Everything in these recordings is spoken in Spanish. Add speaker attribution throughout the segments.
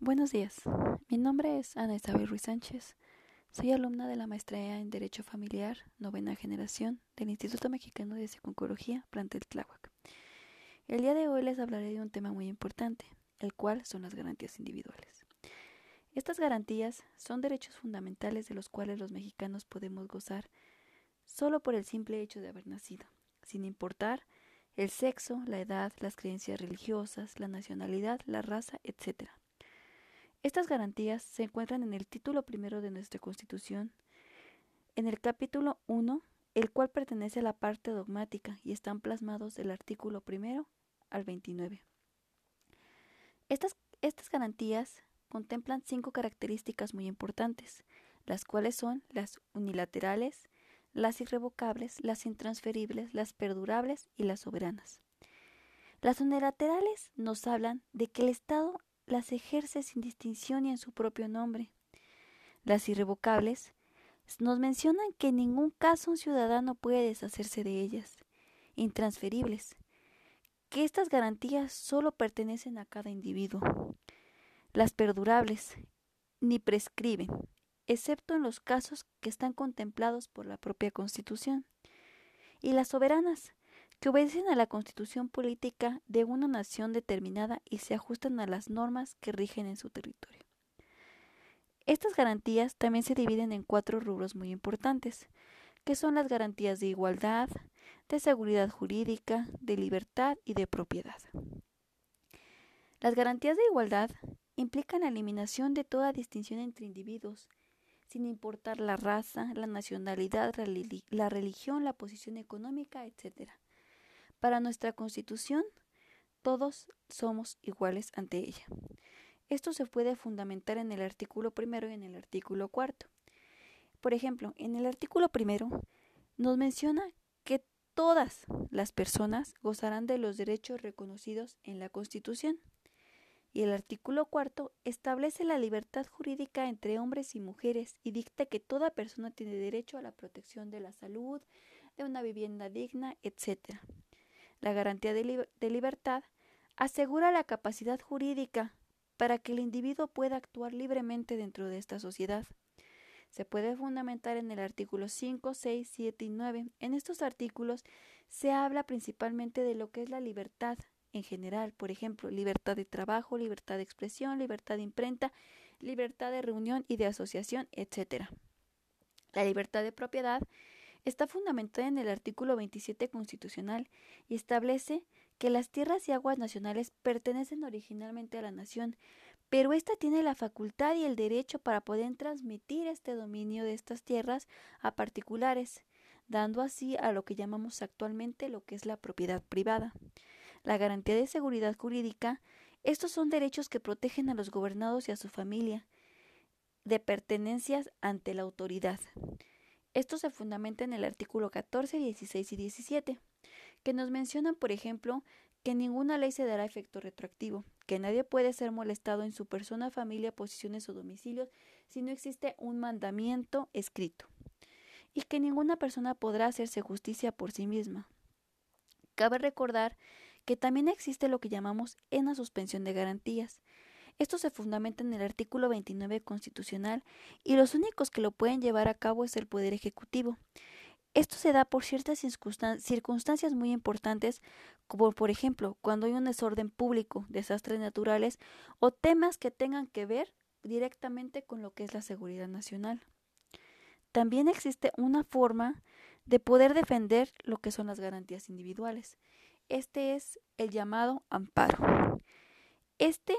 Speaker 1: Buenos días. Mi nombre es Ana Isabel Ruiz Sánchez. Soy alumna de la maestría en Derecho Familiar, novena generación, del Instituto Mexicano de Psicología, plantel Tláhuac. El día de hoy les hablaré de un tema muy importante, el cual son las garantías individuales. Estas garantías son derechos fundamentales de los cuales los mexicanos podemos gozar solo por el simple hecho de haber nacido, sin importar el sexo, la edad, las creencias religiosas, la nacionalidad, la raza, etc. Estas garantías se encuentran en el título primero de nuestra Constitución, en el capítulo 1, el cual pertenece a la parte dogmática y están plasmados del artículo primero al 29. Estas, estas garantías contemplan cinco características muy importantes, las cuales son las unilaterales, las irrevocables, las intransferibles, las perdurables y las soberanas. Las unilaterales nos hablan de que el Estado las ejerce sin distinción y en su propio nombre. Las irrevocables nos mencionan que en ningún caso un ciudadano puede deshacerse de ellas. Intransferibles, que estas garantías solo pertenecen a cada individuo. Las perdurables ni prescriben, excepto en los casos que están contemplados por la propia Constitución. Y las soberanas, que obedecen a la constitución política de una nación determinada y se ajustan a las normas que rigen en su territorio. Estas garantías también se dividen en cuatro rubros muy importantes, que son las garantías de igualdad, de seguridad jurídica, de libertad y de propiedad. Las garantías de igualdad implican la eliminación de toda distinción entre individuos, sin importar la raza, la nacionalidad, la religión, la posición económica, etc. Para nuestra Constitución, todos somos iguales ante ella. Esto se puede fundamentar en el artículo primero y en el artículo cuarto. Por ejemplo, en el artículo primero nos menciona que todas las personas gozarán de los derechos reconocidos en la Constitución. Y el artículo cuarto establece la libertad jurídica entre hombres y mujeres y dicta que toda persona tiene derecho a la protección de la salud, de una vivienda digna, etc. La garantía de, libertad asegura la capacidad jurídica para que el individuo pueda actuar libremente dentro de esta sociedad. Se puede fundamentar en el artículo 5, 6, 7 y 9. En estos artículos se habla principalmente de lo que es la libertad en general, por ejemplo, libertad de trabajo, libertad de expresión, libertad de imprenta, libertad de reunión y de asociación, etc. La libertad de propiedad está fundamentada en el artículo 27 constitucional y establece que las tierras y aguas nacionales pertenecen originalmente a la nación, pero ésta tiene la facultad y el derecho para poder transmitir este dominio de estas tierras a particulares, dando así a lo que llamamos actualmente lo que es la propiedad privada. La garantía de seguridad jurídica, estos son derechos que protegen a los gobernados y a su familia de pertenencias ante la autoridad. Esto se fundamenta en el artículo 14, 16 y 17, que nos mencionan, por ejemplo, que ninguna ley se dará efecto retroactivo, que nadie puede ser molestado en su persona, familia, posiciones o domicilios si no existe un mandamiento escrito, y que ninguna persona podrá hacerse justicia por sí misma. Cabe recordar que también existe lo que llamamos una suspensión de garantías, esto se fundamenta en el artículo 29 constitucional y los únicos que lo pueden llevar a cabo es el Poder Ejecutivo. Esto se da por ciertas circunstancias muy importantes, como por ejemplo cuando hay un desorden público, desastres naturales o temas que tengan que ver directamente con lo que es la seguridad nacional. También existe una forma de poder defender lo que son las garantías individuales. Este es el llamado amparo. Este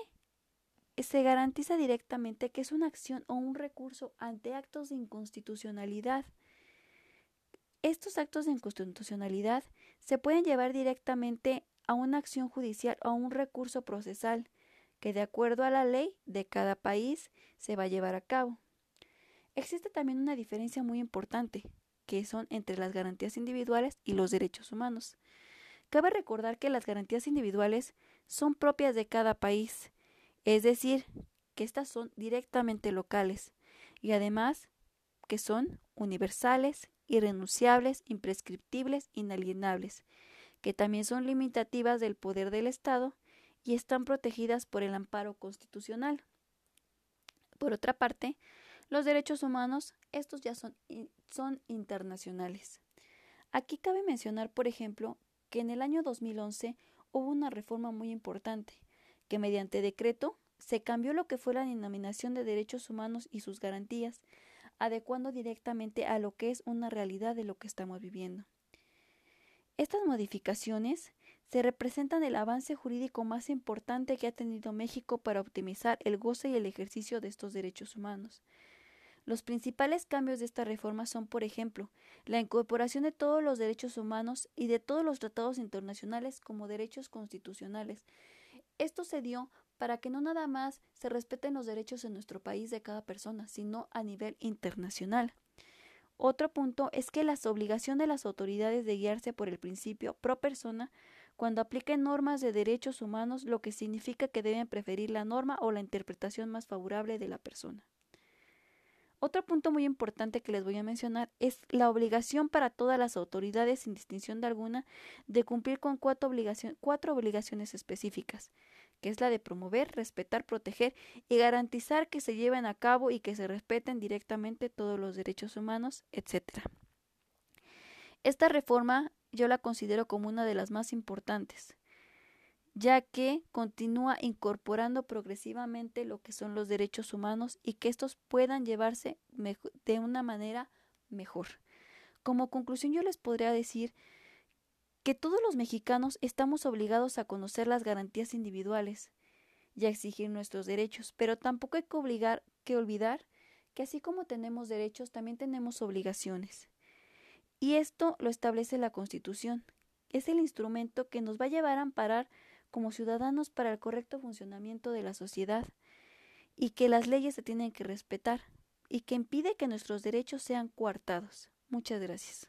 Speaker 1: se garantiza directamente que es una acción o un recurso ante actos de inconstitucionalidad. Estos actos de inconstitucionalidad se pueden llevar directamente a una acción judicial o a un recurso procesal que de acuerdo a la ley de cada país se va a llevar a cabo. Existe también una diferencia muy importante, que son entre las garantías individuales y los derechos humanos. Cabe recordar que las garantías individuales son propias de cada país es decir, que estas son directamente locales y además que son universales, irrenunciables, imprescriptibles, inalienables, que también son limitativas del poder del Estado y están protegidas por el amparo constitucional. Por otra parte, los derechos humanos, estos ya son, son internacionales. Aquí cabe mencionar, por ejemplo, que en el año 2011 hubo una reforma muy importante, que mediante decreto se cambió lo que fue la denominación de derechos humanos y sus garantías, adecuando directamente a lo que es una realidad de lo que estamos viviendo. Estas modificaciones se representan el avance jurídico más importante que ha tenido México para optimizar el goce y el ejercicio de estos derechos humanos. Los principales cambios de esta reforma son, por ejemplo, la incorporación de todos los derechos humanos y de todos los tratados internacionales como derechos constitucionales. Esto se dio para que no nada más se respeten los derechos en nuestro país de cada persona, sino a nivel internacional. Otro punto es que la obligación de las autoridades de guiarse por el principio pro persona cuando apliquen normas de derechos humanos, lo que significa que deben preferir la norma o la interpretación más favorable de la persona. Otro punto muy importante que les voy a mencionar es la obligación para todas las autoridades, sin distinción de alguna, de cumplir con cuatro, obligaciones específicas, que es la de promover, respetar, proteger y garantizar que se lleven a cabo y que se respeten directamente todos los derechos humanos, etc. Esta reforma yo la considero como una de las más importantes, ya que continúa incorporando progresivamente lo que son los derechos humanos y que estos puedan llevarse de una manera mejor. Como conclusión yo les podría decir que todos los mexicanos estamos obligados a conocer las garantías individuales y a exigir nuestros derechos, pero tampoco hay que obligar que olvidar que así como tenemos derechos, también tenemos obligaciones. Y esto lo establece la Constitución. Es el instrumento que nos va a llevar a amparar como ciudadanos para el correcto funcionamiento de la sociedad y que las leyes se tienen que respetar y que impide que nuestros derechos sean coartados. Muchas gracias.